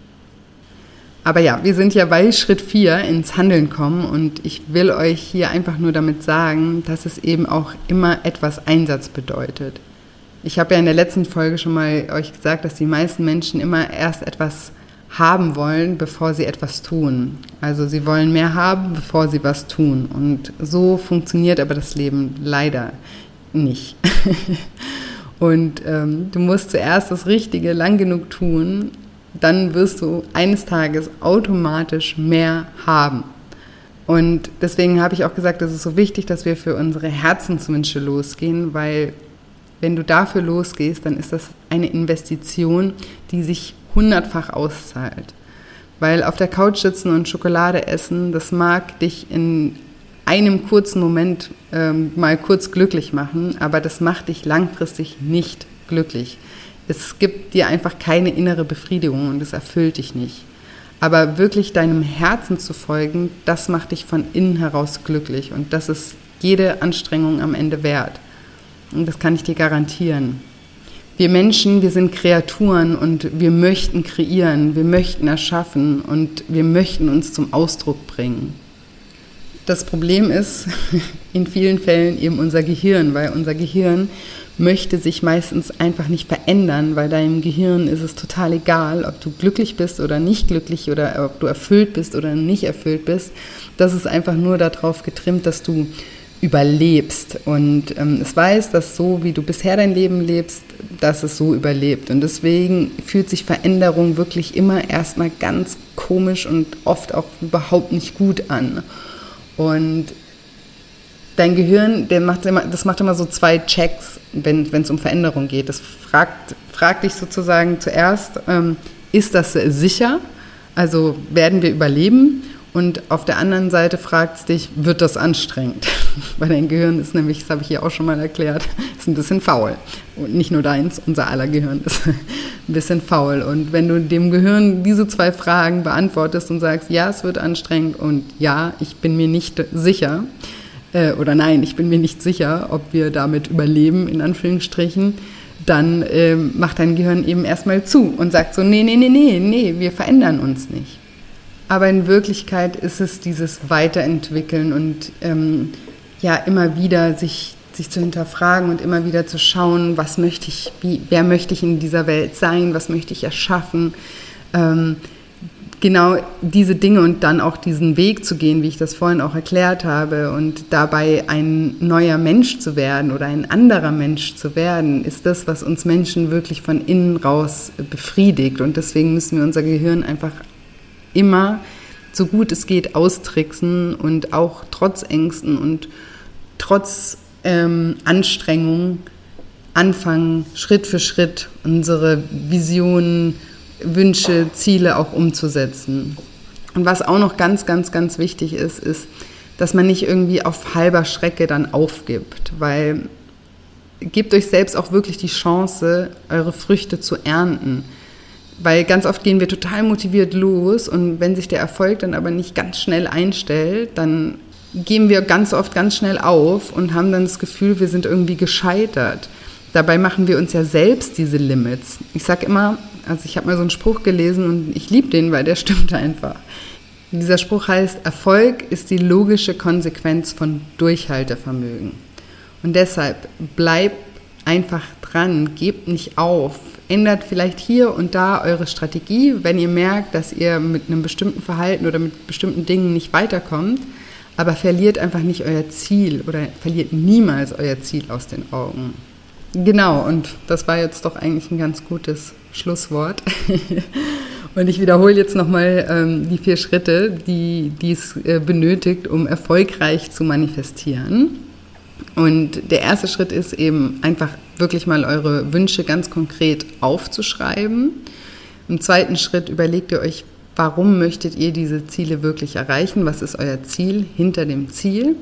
Aber ja, wir sind ja bei Schritt 4 ins Handeln kommen und ich will euch hier einfach nur damit sagen, dass es eben auch immer etwas Einsatz bedeutet. Ich habe ja in der letzten Folge schon mal euch gesagt, dass die meisten Menschen immer erst etwas haben wollen, bevor sie etwas tun. Also sie wollen mehr haben, bevor sie was tun. Und so funktioniert aber das Leben leider nicht. Und ähm, du musst zuerst das Richtige lang genug tun, dann wirst du eines Tages automatisch mehr haben. Und deswegen habe ich auch gesagt, es ist so wichtig, dass wir für unsere Herzenswünsche losgehen, weil wenn du dafür losgehst, dann ist das eine Investition, die sich hundertfach auszahlt. Weil auf der Couch sitzen und Schokolade essen, das mag dich in einem kurzen Moment ähm, mal kurz glücklich machen, aber das macht dich langfristig nicht glücklich. Es gibt dir einfach keine innere Befriedigung und es erfüllt dich nicht. Aber wirklich deinem Herzen zu folgen, das macht dich von innen heraus glücklich und das ist jede Anstrengung am Ende wert. Und das kann ich dir garantieren. Wir Menschen, wir sind Kreaturen und wir möchten kreieren, wir möchten erschaffen und wir möchten uns zum Ausdruck bringen. Das Problem ist in vielen Fällen eben unser Gehirn, weil unser Gehirn möchte sich meistens einfach nicht verändern, weil deinem Gehirn ist es total egal, ob du glücklich bist oder nicht glücklich oder ob du erfüllt bist oder nicht erfüllt bist. Das ist einfach nur darauf getrimmt, dass du überlebst. Und ähm, es weiß, dass so, wie du bisher dein Leben lebst, dass es so überlebt. Und deswegen fühlt sich Veränderung wirklich immer erstmal ganz komisch und oft auch überhaupt nicht gut an. Und dein Gehirn, der macht immer, das macht immer so zwei Checks, wenn es um Veränderung geht. Das fragt, fragt dich sozusagen zuerst, ähm, ist das sicher? Also werden wir überleben? Und auf der anderen Seite fragt es dich, wird das anstrengend? Weil dein Gehirn ist nämlich, das habe ich hier auch schon mal erklärt, ist ein bisschen faul. Und nicht nur deins, unser aller Gehirn ist ein bisschen faul. Und wenn du dem Gehirn diese zwei Fragen beantwortest und sagst, ja, es wird anstrengend und ja, ich bin mir nicht sicher, äh, oder nein, ich bin mir nicht sicher, ob wir damit überleben, in Anführungsstrichen, dann äh, macht dein Gehirn eben erstmal zu und sagt so, nee, nee, nee, nee, nee, wir verändern uns nicht. Aber in Wirklichkeit ist es dieses Weiterentwickeln und ähm, ja immer wieder sich, sich zu hinterfragen und immer wieder zu schauen, was möchte ich, wie, wer möchte ich in dieser Welt sein, was möchte ich erschaffen. Ähm, genau diese Dinge und dann auch diesen Weg zu gehen, wie ich das vorhin auch erklärt habe, und dabei ein neuer Mensch zu werden oder ein anderer Mensch zu werden, ist das, was uns Menschen wirklich von innen raus befriedigt. Und deswegen müssen wir unser Gehirn einfach immer so gut es geht austricksen und auch trotz Ängsten und trotz ähm, Anstrengung anfangen, Schritt für Schritt unsere Visionen, Wünsche, Ziele auch umzusetzen. Und was auch noch ganz, ganz, ganz wichtig ist, ist, dass man nicht irgendwie auf halber Strecke dann aufgibt, weil gebt euch selbst auch wirklich die Chance, eure Früchte zu ernten. Weil ganz oft gehen wir total motiviert los und wenn sich der Erfolg dann aber nicht ganz schnell einstellt, dann geben wir ganz oft ganz schnell auf und haben dann das Gefühl, wir sind irgendwie gescheitert. Dabei machen wir uns ja selbst diese Limits. Ich sage immer, also ich habe mal so einen Spruch gelesen und ich liebe den, weil der stimmt einfach. Dieser Spruch heißt, Erfolg ist die logische Konsequenz von Durchhaltevermögen. Und deshalb bleibt einfach dran, gebt nicht auf, ändert vielleicht hier und da eure Strategie, wenn ihr merkt, dass ihr mit einem bestimmten Verhalten oder mit bestimmten Dingen nicht weiterkommt, aber verliert einfach nicht euer Ziel oder verliert niemals euer Ziel aus den Augen. Genau, und das war jetzt doch eigentlich ein ganz gutes Schlusswort. und ich wiederhole jetzt nochmal ähm, die vier Schritte, die, es äh, benötigt, um erfolgreich zu manifestieren. Und der erste Schritt ist eben einfach wirklich mal eure Wünsche ganz konkret aufzuschreiben. Im zweiten Schritt überlegt ihr euch, warum möchtet ihr diese Ziele wirklich erreichen? Was ist euer Ziel hinter dem Ziel?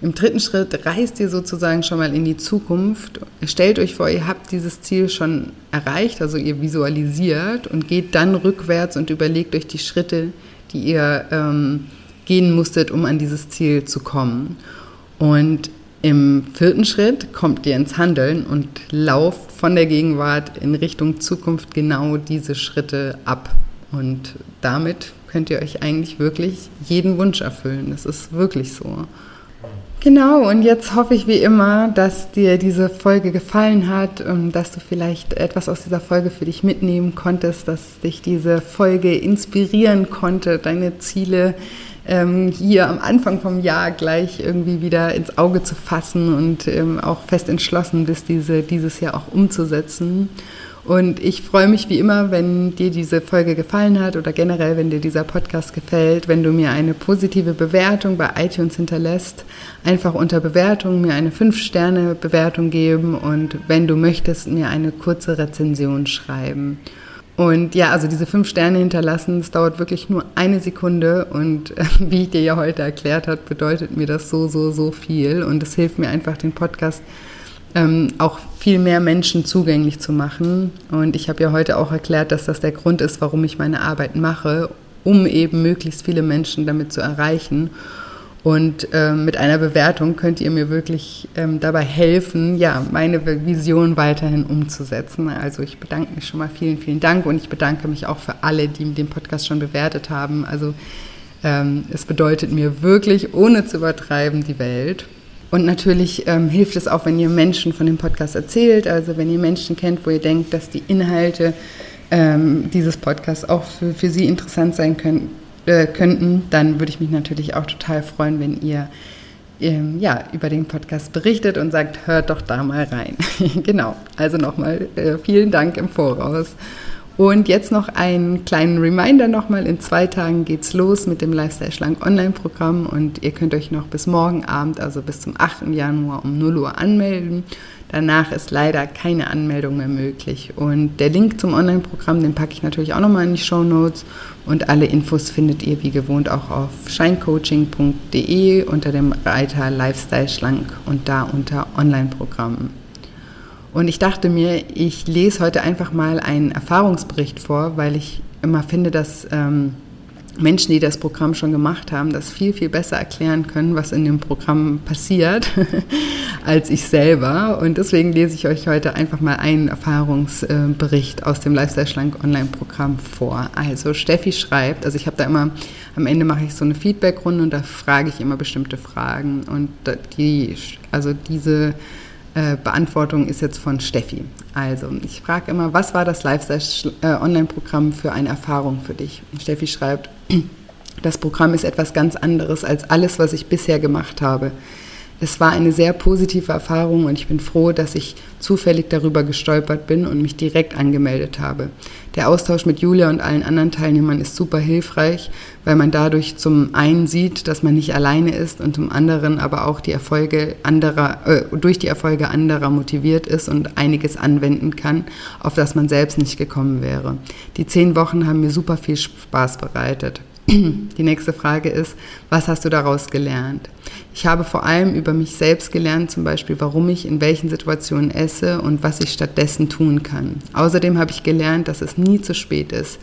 Im dritten Schritt reist ihr sozusagen schon mal in die Zukunft. Stellt euch vor, ihr habt dieses Ziel schon erreicht, also ihr visualisiert und geht dann rückwärts und überlegt euch die Schritte, die ihr ähm, gehen musstet, um an dieses Ziel zu kommen. Und im vierten Schritt kommt ihr ins Handeln und lauft von der Gegenwart in Richtung Zukunft genau diese Schritte ab. Und damit könnt ihr euch eigentlich wirklich jeden Wunsch erfüllen. Das ist wirklich so. Genau, und jetzt hoffe ich wie immer, dass dir diese Folge gefallen hat und dass du vielleicht etwas aus dieser Folge für dich mitnehmen konntest, dass dich diese Folge inspirieren konnte, deine Ziele ähm, hier am Anfang vom Jahr gleich irgendwie wieder ins Auge zu fassen und ähm, auch fest entschlossen bist, diese dieses Jahr auch umzusetzen. Und ich freue mich wie immer, wenn dir diese Folge gefallen hat oder generell, wenn dir dieser Podcast gefällt, wenn du mir eine positive Bewertung bei iTunes hinterlässt. Einfach unter Bewertung mir eine 5-Sterne-Bewertung geben und wenn du möchtest, mir eine kurze Rezension schreiben. Und ja, also diese fünf Sterne hinterlassen, das dauert wirklich nur eine Sekunde und äh, wie ich dir ja heute erklärt habe, bedeutet mir das so, so, so viel und es hilft mir einfach, den Podcast ähm, auch viel mehr Menschen zugänglich zu machen. Und ich habe ja heute auch erklärt, dass das der Grund ist, warum ich meine Arbeit mache, um eben möglichst viele Menschen damit zu erreichen. Und ähm, mit einer Bewertung könnt ihr mir wirklich ähm, dabei helfen, ja, meine Vision weiterhin umzusetzen. Also ich bedanke mich schon mal vielen, vielen Dank und ich bedanke mich auch für alle, die den Podcast schon bewertet haben. Also ähm, es bedeutet mir wirklich, ohne zu übertreiben, die Welt. Und natürlich ähm, hilft es auch, wenn ihr Menschen von dem Podcast erzählt, also wenn ihr Menschen kennt, wo ihr denkt, dass die Inhalte ähm, dieses Podcasts auch für, für sie interessant sein können, äh, könnten, dann würde ich mich natürlich auch total freuen, wenn ihr ähm, ja, über den Podcast berichtet und sagt, hört doch da mal rein. genau, also nochmal äh, vielen Dank im Voraus. Und jetzt noch einen kleinen Reminder nochmal. In zwei Tagen geht's los mit dem Lifestyle Schlank Online-Programm und ihr könnt euch noch bis morgen Abend, also bis zum 8. Januar um 0 Uhr anmelden. Danach ist leider keine Anmeldung mehr möglich. Und der Link zum Online-Programm, den packe ich natürlich auch nochmal in die Show Notes. Und alle Infos findet ihr wie gewohnt auch auf shinecoaching.de unter dem Reiter Lifestyle Schlank und da unter Online-Programm. Und ich dachte mir, ich lese heute einfach mal einen Erfahrungsbericht vor, weil ich immer finde, dass ähm, Menschen, die das Programm schon gemacht haben, das viel, viel besser erklären können, was in dem Programm passiert, als ich selber. Und deswegen lese ich euch heute einfach mal einen Erfahrungsbericht aus dem Lifestyle Schlank Online-Programm vor. Also Steffi schreibt, also ich habe da immer, am Ende mache ich so eine Feedback-Runde und da frage ich immer bestimmte Fragen. Und die, also diese äh, Beantwortung ist jetzt von Steffi. Also, ich frage immer, was war das Lifestyle-Online-Programm für eine Erfahrung für dich? Steffi schreibt, das Programm ist etwas ganz anderes als alles, was ich bisher gemacht habe. Es war eine sehr positive Erfahrung und ich bin froh, dass ich zufällig darüber gestolpert bin und mich direkt angemeldet habe. Der Austausch mit Julia und allen anderen Teilnehmern ist super hilfreich, weil man dadurch zum einen sieht, dass man nicht alleine ist und zum anderen aber auch die Erfolge anderer, äh, durch die Erfolge anderer motiviert ist und einiges anwenden kann, auf das man selbst nicht gekommen wäre. Die zehn Wochen haben mir super viel Spaß bereitet. Die nächste Frage ist, was hast du daraus gelernt? Ich habe vor allem über mich selbst gelernt, zum Beispiel, warum ich in welchen Situationen esse und was ich stattdessen tun kann. Außerdem habe ich gelernt, dass es nie zu spät ist.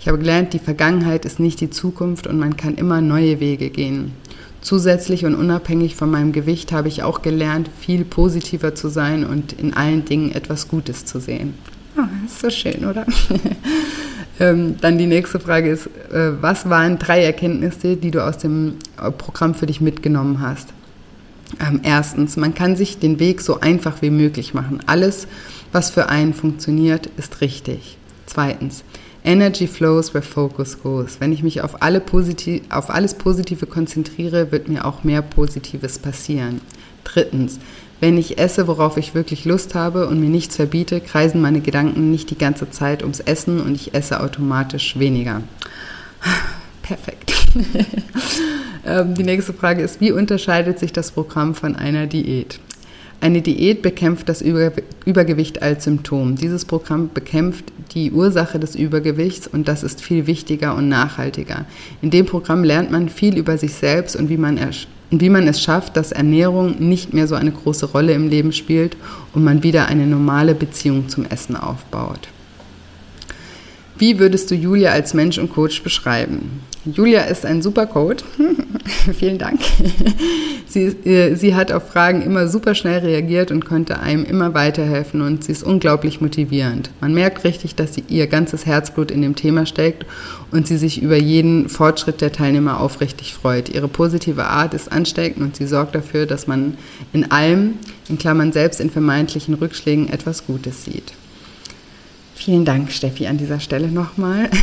Ich habe gelernt, die Vergangenheit ist nicht die Zukunft und man kann immer neue Wege gehen. Zusätzlich und unabhängig von meinem Gewicht habe ich auch gelernt, viel positiver zu sein und in allen Dingen etwas Gutes zu sehen. Oh, ist so schön, oder? Ähm, dann die nächste Frage ist, äh, was waren drei Erkenntnisse, die du aus dem äh, Programm für dich mitgenommen hast? Ähm, erstens, man kann sich den Weg so einfach wie möglich machen. Alles, was für einen funktioniert, ist richtig. Zweitens, Energy flows where focus goes. Wenn ich mich auf, alle positiv, auf alles Positive konzentriere, wird mir auch mehr Positives passieren. Drittens, wenn ich esse, worauf ich wirklich Lust habe und mir nichts verbiete, kreisen meine Gedanken nicht die ganze Zeit ums Essen und ich esse automatisch weniger. Perfekt. Ähm, die nächste Frage ist, wie unterscheidet sich das Programm von einer Diät? Eine Diät bekämpft das Übergewicht als Symptom. Dieses Programm bekämpft die Ursache des Übergewichts und das ist viel wichtiger und nachhaltiger. In dem Programm lernt man viel über sich selbst und wie man und wie man es schafft, dass Ernährung nicht mehr so eine große Rolle im Leben spielt und man wieder eine normale Beziehung zum Essen aufbaut. Wie würdest du Julia als Mensch und Coach beschreiben? Julia ist ein super Coach. Vielen Dank. sie, äh, sie hat auf Fragen immer super schnell reagiert und konnte einem immer weiterhelfen und sie ist unglaublich motivierend. Man merkt richtig, dass sie ihr ganzes Herzblut in dem Thema steckt und sie sich über jeden Fortschritt der Teilnehmer aufrichtig freut. Ihre positive Art ist ansteckend und sie sorgt dafür, dass man in allem, in Klammern selbst in vermeintlichen Rückschlägen, etwas Gutes sieht. Vielen Dank, Steffi, an dieser Stelle nochmal.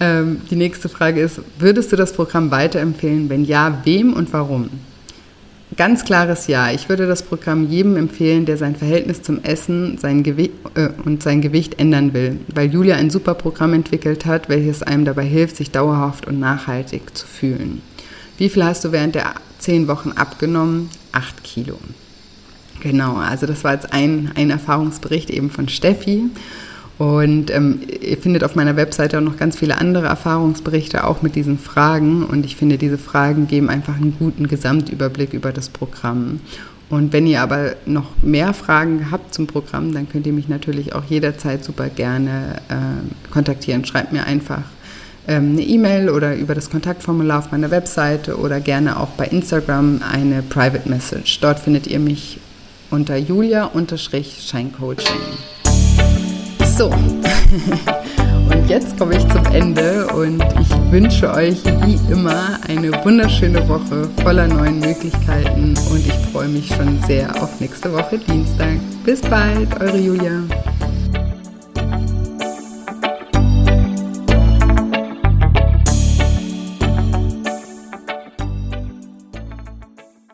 ähm, die nächste Frage ist, würdest du das Programm weiterempfehlen? Wenn ja, wem und warum? Ganz klares Ja. Ich würde das Programm jedem empfehlen, der sein Verhältnis zum Essen sein äh, und sein Gewicht ändern will, weil Julia ein super Programm entwickelt hat, welches einem dabei hilft, sich dauerhaft und nachhaltig zu fühlen. Wie viel hast du während der zehn Wochen abgenommen? Acht Kilo. Genau, also das war jetzt ein, ein Erfahrungsbericht eben von Steffi. Und ähm, ihr findet auf meiner Webseite auch noch ganz viele andere Erfahrungsberichte, auch mit diesen Fragen. Und ich finde, diese Fragen geben einfach einen guten Gesamtüberblick über das Programm. Und wenn ihr aber noch mehr Fragen habt zum Programm, dann könnt ihr mich natürlich auch jederzeit super gerne äh, kontaktieren. Schreibt mir einfach ähm, eine E-Mail oder über das Kontaktformular auf meiner Webseite oder gerne auch bei Instagram eine Private Message. Dort findet ihr mich unter julia-scheincoaching. So, und jetzt komme ich zum Ende und ich wünsche euch wie immer eine wunderschöne Woche voller neuen Möglichkeiten und ich freue mich schon sehr auf nächste Woche Dienstag. Bis bald, eure Julia.